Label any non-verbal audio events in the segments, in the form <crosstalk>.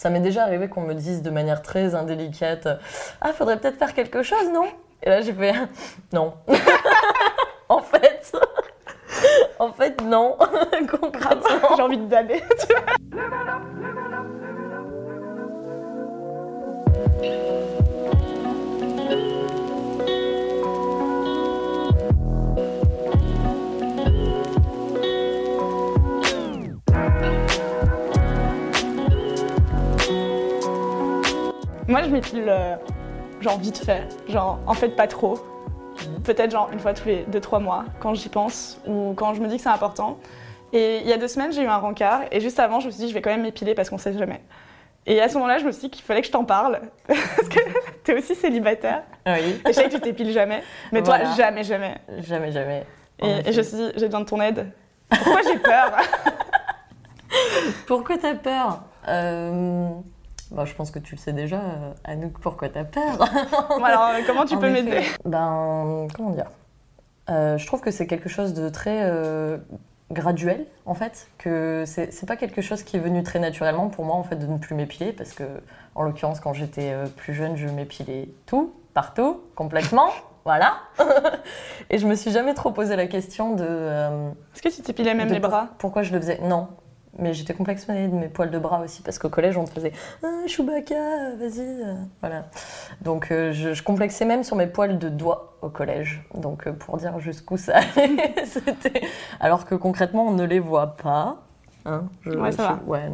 Ça m'est déjà arrivé qu'on me dise de manière très indélicate Ah, faudrait peut-être faire quelque chose, non? Et là, j'ai fait Non. <laughs> en fait. <laughs> en fait, non. <laughs> Concrètement. J'ai envie de daber. Moi, je m'épile euh, genre vite fait. Genre, en fait, pas trop. Peut-être genre une fois tous les 2-3 mois, quand j'y pense ou quand je me dis que c'est important. Et il y a deux semaines, j'ai eu un rencard. Et juste avant, je me suis dit, je vais quand même m'épiler parce qu'on sait jamais. Et à ce moment-là, je me suis dit qu'il fallait que je t'en parle. <laughs> parce que <laughs> t'es aussi célibataire. Oui. Et je sais que tu t'épiles jamais. Mais toi, jamais, jamais. Jamais, jamais. Et je me suis dit, j'ai besoin de ton aide. Pourquoi j'ai peur? <laughs> Pourquoi t'as peur? Euh... bon, Je pense que tu le sais déjà, euh, Anouk, pourquoi t'as peur <laughs> Alors, comment tu <laughs> peux m'aider Ben, comment dire? Euh, Je trouve que c'est quelque chose de très euh, graduel, en fait. Que c'est pas quelque chose qui est venu très naturellement pour moi, en fait, de ne plus m'épiler. Parce que, en l'occurrence, quand j'étais euh, plus jeune, je m'épilais tout, partout, complètement. <laughs> Voilà. Et je me suis jamais trop posé la question de. euh, Est-ce que tu t'épilais même les pour- bras? Pourquoi je le faisais? Non. Mais j'étais complexée de mes poils de bras aussi, parce qu'au collège, on te faisait ah, Chewbacca, vas-y. euh, Voilà. Donc, euh, je, je complexais même sur mes poils de doigts au collège. Donc, euh, pour dire jusqu'où ça allait, <laughs> c'était. Alors que concrètement, on ne les voit pas. Hein, je- Ouais, ça je- va. Ouais,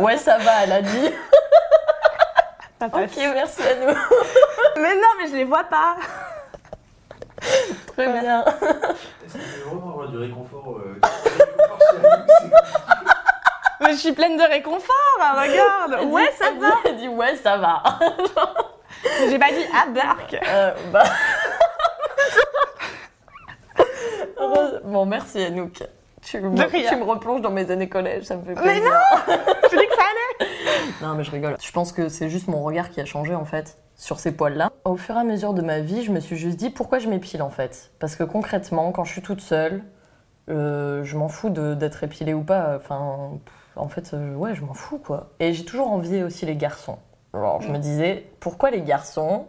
ouais, ça va, elle a dit. <laughs> Ok, merci à nous. <laughs> Mais non, mais je les vois pas Très bien. Est-ce que je vais vraiment avoir du réconfort, euh, du réconfort chez Anouk C'est- Mais je suis pleine de réconfort, hein, regarde Ouais, dit- ça va Elle dit ouais, ça va. <laughs> <laughs> J'ai pas dit ah bark Euh, bah... <laughs> Bon, merci Anouk. Tu me, tu me replonges dans mes années collège, ça me fait Mais plaisir. Je dis que ça allait Non, mais je rigole. Je pense que c'est juste mon regard qui a changé en fait sur ces poils-là. Au fur et à mesure de ma vie, je me suis juste dit pourquoi je m'épile en fait? Parce que concrètement, quand je suis toute seule, euh, je m'en fous d'être épilée ou pas. Enfin, pff, en fait, euh, ouais, je m'en fous quoi. Et j'ai toujours envié aussi les garçons. Alors, je me disais pourquoi les garçons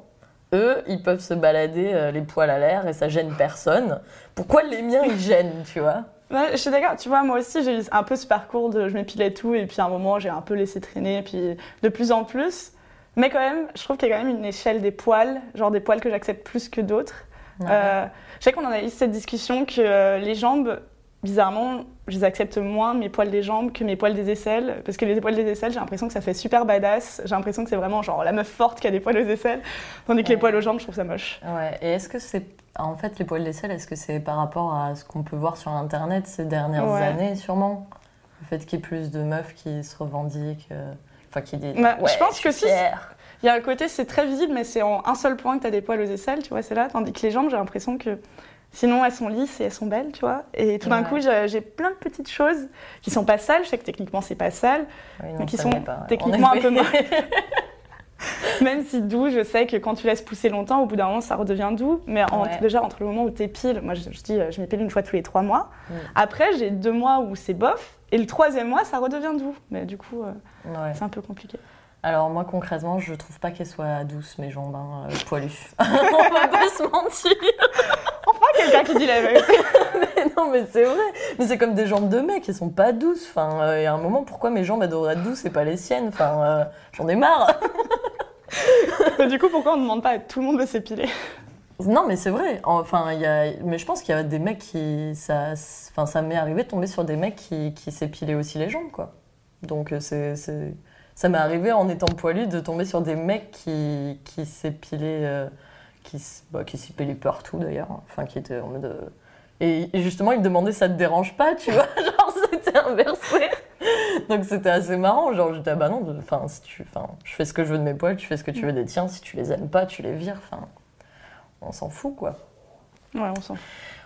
eux, ils peuvent se balader euh, les poils à l'air et ça gêne personne? Pourquoi les miens, ils gênent, tu vois? Ouais, je suis d'accord, tu vois, moi aussi j'ai eu un peu ce parcours de je m'épilais tout et puis à un moment j'ai un peu laissé traîner et puis de plus en plus. Mais quand même, je trouve qu'il y a quand même une échelle des poils, genre des poils que j'accepte plus que d'autres. Euh, je sais qu'on en a eu cette discussion que euh, les jambes, bizarrement, je les accepte moins, mes poils des jambes, que mes poils des aisselles. Parce que les poils des aisselles, j'ai l'impression que ça fait super badass. J'ai l'impression que c'est vraiment genre la meuf forte qui a des poils aux aisselles. Tandis que les poils aux jambes, je trouve ça moche. Ouais, et est-ce que c'est. En fait, les poils d'aisselle, est-ce que c'est par rapport à ce qu'on peut voir sur Internet ces dernières Ouais. années, sûrement? Le fait qu'il y ait plus de meufs qui se revendiquent. euh, Enfin, qui disent. Bah, je pense que si. Il y a un côté, c'est très visible, mais c'est en un seul point que tu as des poils aux aisselles, tu vois, c'est là. Tandis que les jambes, j'ai l'impression que sinon elles sont lisses et elles sont belles, tu vois. Et tout d'un Ouais. coup, j'ai plein de petites choses qui sont pas sales. Je sais que techniquement, c'est pas sale, Oui, non, mais qui sont pas, techniquement En un peu effet. <laughs> <laughs> Même si doux, je sais que quand tu laisses pousser longtemps, au bout d'un moment, ça redevient doux. Mais en- Ouais. déjà, entre le moment où tu épiles, moi je, je dis, euh, je m'épile une fois tous les trois mois. Mm. Après, j'ai deux mois où c'est bof. Et le troisième mois, ça redevient doux. Mais du coup, euh, Ouais. c'est un peu compliqué. Alors, moi, concrètement, je trouve pas qu'elles soient douces, mes jambes, hein, euh, poilues. <laughs> On va pas se mentir. Enfin, quelqu'un qui dit la vérité. <laughs> Mais non, mais c'est vrai. Mais c'est comme des jambes de mec, elles sont pas douces. Enfin, euh, il y a un moment, pourquoi mes jambes elles devraient être douces et pas les siennes? Enfin, euh, j'en ai marre. <laughs> Mais du coup, pourquoi on ne demande pas à tout le monde de s'épiler? Non, mais c'est vrai. Enfin, y a... Mais je pense qu'il y a des mecs qui. Ça, enfin, ça m'est arrivé de tomber sur des mecs qui, qui s'épilaient aussi les jambes, quoi. Donc, euh, c'est. c'est- Ça m'est arrivé en étant poilu de tomber sur des mecs qui, qui s'épilaient. euh, Qui, bah, qui s'épilaient partout d'ailleurs. Enfin, qui étaient en mode. euh, Et, et justement, ils me demandaient ça te dérange pas, tu vois? <laughs> Genre, c'était inversé. Donc c'était assez marrant. Genre, j'étais, ah bah non, enfin, si tu, enfin, je fais ce que je veux de mes poils, tu fais ce que tu veux des tiens. Si tu les aimes pas, tu les vires. Enfin, on s'en fout, quoi. Ouais, on s'en fout.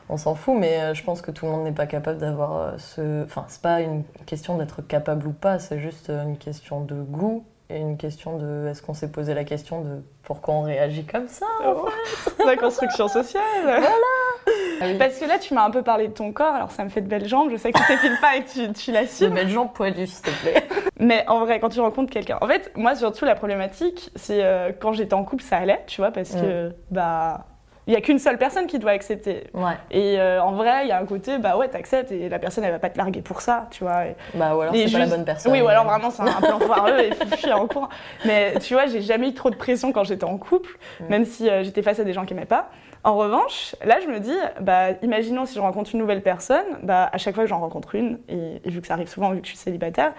On s'en fout, mais euh, je pense que tout le monde n'est pas capable d'avoir euh, ce. Enfin, c'est pas une question d'être capable ou pas, c'est juste une question de goût une question de. Est-ce qu'on s'est posé la question de pourquoi on réagit comme ça Oh, <laughs> La construction sociale. Ah oui. Parce que là, tu m'as un peu parlé de ton corps, alors ça me fait de belles jambes, je sais que tu t'épiles pas et que tu, tu De l'assumes. belles jambes poilues, s'il te plaît. <laughs> Mais en vrai, quand tu rencontres quelqu'un, en fait, moi surtout la problématique, c'est euh, quand j'étais en couple, ça allait, tu vois, parce que bah il y a qu'une seule personne qui doit accepter. Ouais. Et euh, en vrai, il y a un côté, bah ouais, t'acceptes et la personne, elle va pas te larguer pour ça, tu vois. Et- Bah, ou alors c'est pas la bonne personne. Oui, ou alors vraiment, c'est un plan foireux et fichu en cours. Mais tu vois, j'ai jamais eu trop de pression quand j'étais en couple, Mm. même si euh, j'étais face à des gens qui m'aimaient pas. En revanche, là, je me dis, bah, imaginons si je rencontre une nouvelle personne, bah, à chaque fois que j'en rencontre une, et, et vu que ça arrive souvent, vu que je suis célibataire,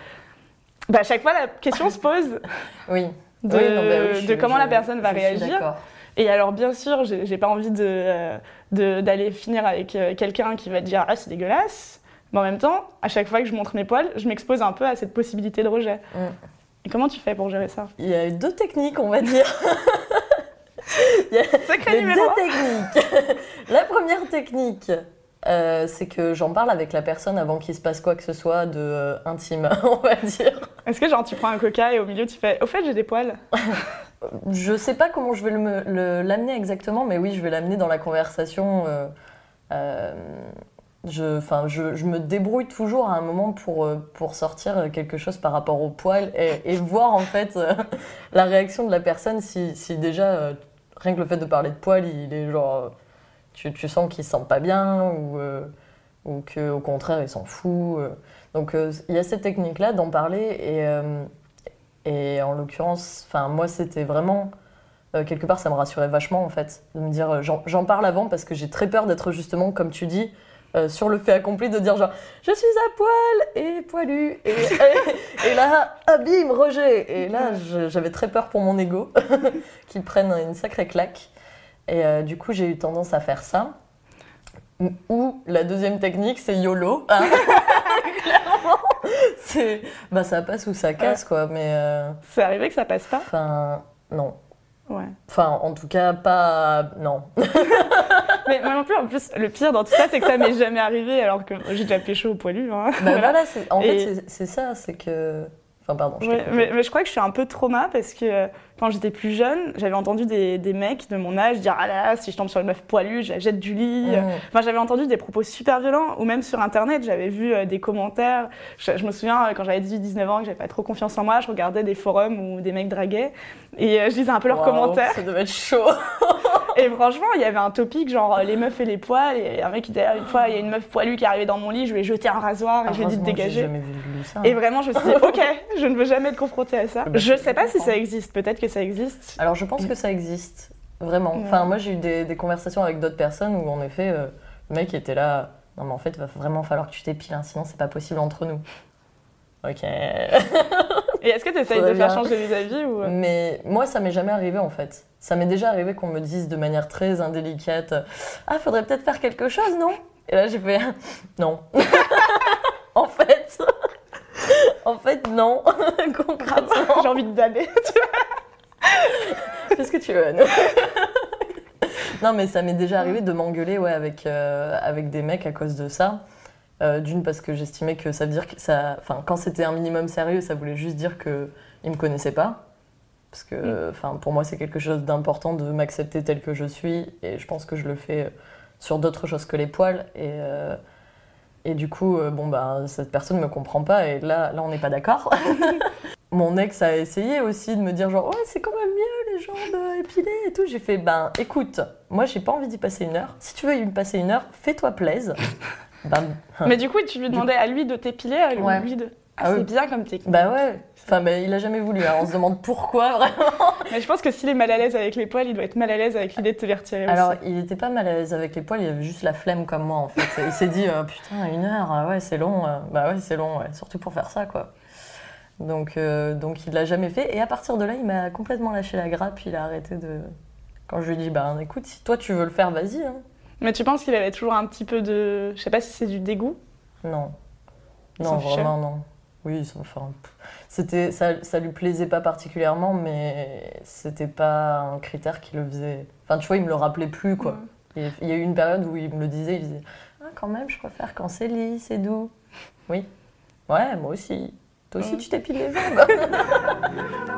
bah, à chaque fois, la question se pose Oui. de, Oui, non, bah oui, je de suis- comment je- la personne va réagir. Et alors, bien sûr, j'ai pas envie de, euh, de- d'aller finir avec euh, quelqu'un qui va dire Ah, c'est dégueulasse. Mais en même temps, à chaque fois que je montre mes poils, je m'expose un peu à cette possibilité de rejet. Mm. Et comment tu fais pour gérer ça? Il y a eu deux techniques, on va dire. <laughs> Il y a, il y a deux techniques. <laughs> La première technique, euh, c'est que j'en parle avec la personne avant qu'il se passe quoi que ce soit de euh, intime, <laughs> on va dire. Est-ce que genre tu prends un coca et au milieu tu fais Au fait, j'ai des poils <laughs> Je sais pas comment je vais le me- le- l'amener exactement, mais oui, je vais l'amener dans la conversation. euh, je, je, je me débrouille toujours à un moment pour, pour sortir quelque chose par rapport au poil et, et voir en fait <laughs> la réaction de la personne si, si déjà, rien que le fait de parler de poil, il est genre. Tu, tu sens qu'il se sent pas bien ou, euh, ou qu'au contraire il s'en fout. euh. Donc euh, il y a cette technique-là d'en parler et. et en l'occurrence, moi c'était vraiment euh, quelque part ça me rassurait vachement en fait de me dire euh, j'en parle avant parce que j'ai très peur d'être justement comme tu dis euh, sur le fait accompli de dire genre je suis à poil et poilu et, <laughs> et, et là bim rejet et là j'avais très peur pour mon ego <laughs> qu'il prenne une sacrée claque et euh, du coup j'ai eu tendance à faire ça ou la deuxième technique c'est YOLO hein. <laughs> clairement c'est bah ça passe ou ça casse quoi mais euh, C'est arrivé que ça passe pas? enfin non Ouais. enfin en tout cas pas non <laughs> Mais moi non plus, en plus, le pire dans tout ça, c'est que ça m'est jamais arrivé alors que j'ai déjà pécho au poilu. Hein. bah <laughs> voilà en Et- fait c'est ça c'est que enfin pardon je Ouais, mais, mais je crois que je suis un peu trauma parce que euh, quand j'étais plus jeune, j'avais entendu des, des mecs de mon âge dire Ah là là, si je tombe sur une meuf poilue, je la jette du lit. Mmh. Enfin, j'avais entendu des propos super violents, ou même sur internet, j'avais vu euh, des commentaires. Je, je me souviens euh, quand j'avais 18-19 ans, que j'avais pas trop confiance en moi, je regardais des forums où des mecs draguaient et euh, je lisais un peu leurs commentaires. ça devait être chaud <laughs> Et franchement, il y avait un topic genre les meufs et les poils. Et un mec qui était là, une fois, il y a une meuf poilue qui est arrivée dans mon lit, je lui ai jeté un rasoir et je lui ai dit de j'ai dégager. jamais vu lu ça Et vraiment, je me suis dit, ok, je ne veux jamais être confrontée à ça. Bah, Je je sais pas si ça existe, peut-être que ça existe. alors je pense que ça existe vraiment Ouais. enfin moi j'ai eu des, des conversations avec d'autres personnes où en effet euh, le mec était là non mais en fait il va vraiment falloir que tu t'épiles hein, sinon c'est pas possible entre nous ok <laughs> Et est-ce que tu essayes de faire changer vis-à-vis ou... euh, Mais moi, ça m'est jamais arrivé en fait. Ça m'est déjà arrivé qu'on me dise de manière très indélicate Ah, faudrait peut-être faire quelque chose, non? Et là, j'ai fait Non. <laughs> en fait. Non. <laughs> Concrètement. J'ai envie de. <laughs> Fais ce que tu veux. Anne. <laughs> non, mais ça m'est déjà arrivé de m'engueuler ouais, avec, euh, avec des mecs à cause de ça. Euh, D'une, parce que j'estimais que ça veut dire que ça. Enfin, quand c'était un minimum sérieux, ça voulait juste dire qu'ils ne me connaissaient pas. Parce que enfin, pour moi, c'est quelque chose d'important de m'accepter tel que je suis. Et je pense que je le fais sur d'autres choses que les poils. Et. euh, et du coup, euh, bon, bah, cette personne ne me comprend pas et là, là on n'est pas d'accord. <laughs> Mon ex a essayé aussi de me dire genre, ouais, c'est quand même mieux les jambes épilées et tout. J'ai fait, ben écoute, moi j'ai pas envie d'y passer une heure. Si tu veux y passer une heure, fais-toi plaise. <laughs> ben, Mais du coup, tu lui demandais à lui de t'épiler, à lui Ouais. lui de... Ah, c'est oui. bien comme technique. bah ouais. Enfin, bah, il a jamais voulu. hein. On se demande pourquoi <laughs> vraiment. Mais je pense que s'il est mal à l'aise avec les poils, il doit être mal à l'aise avec l'idée de te les retirer Alors, aussi. il était pas mal à l'aise avec les poils, il avait juste la flemme comme moi en fait. Il s'est dit, euh, putain, une heure, ah ouais, c'est long. euh. Bah ouais, c'est long, ouais. surtout pour faire ça quoi. Donc, euh, donc il l'a jamais fait. Et à partir de là, il m'a complètement lâché la grappe, il a arrêté de. Quand je lui ai dit, bah écoute, si toi tu veux le faire, vas-y. hein. Mais tu penses qu'il avait toujours un petit peu de... Je sais pas si c'est du dégoût? Non. Non, fichait. vraiment non. Oui, ça- enfin, c'était, ça, ça lui plaisait pas particulièrement, mais c'était pas un critère qui le faisait. Enfin, tu vois, il me le rappelait plus, quoi. Mm. Et Il y a eu une période où il me le disait, il disait Ah, quand même, je préfère quand c'est lisse, c'est doux. Oui. Ouais, moi aussi. Toi aussi, tu t'épiles les jambes. <laughs>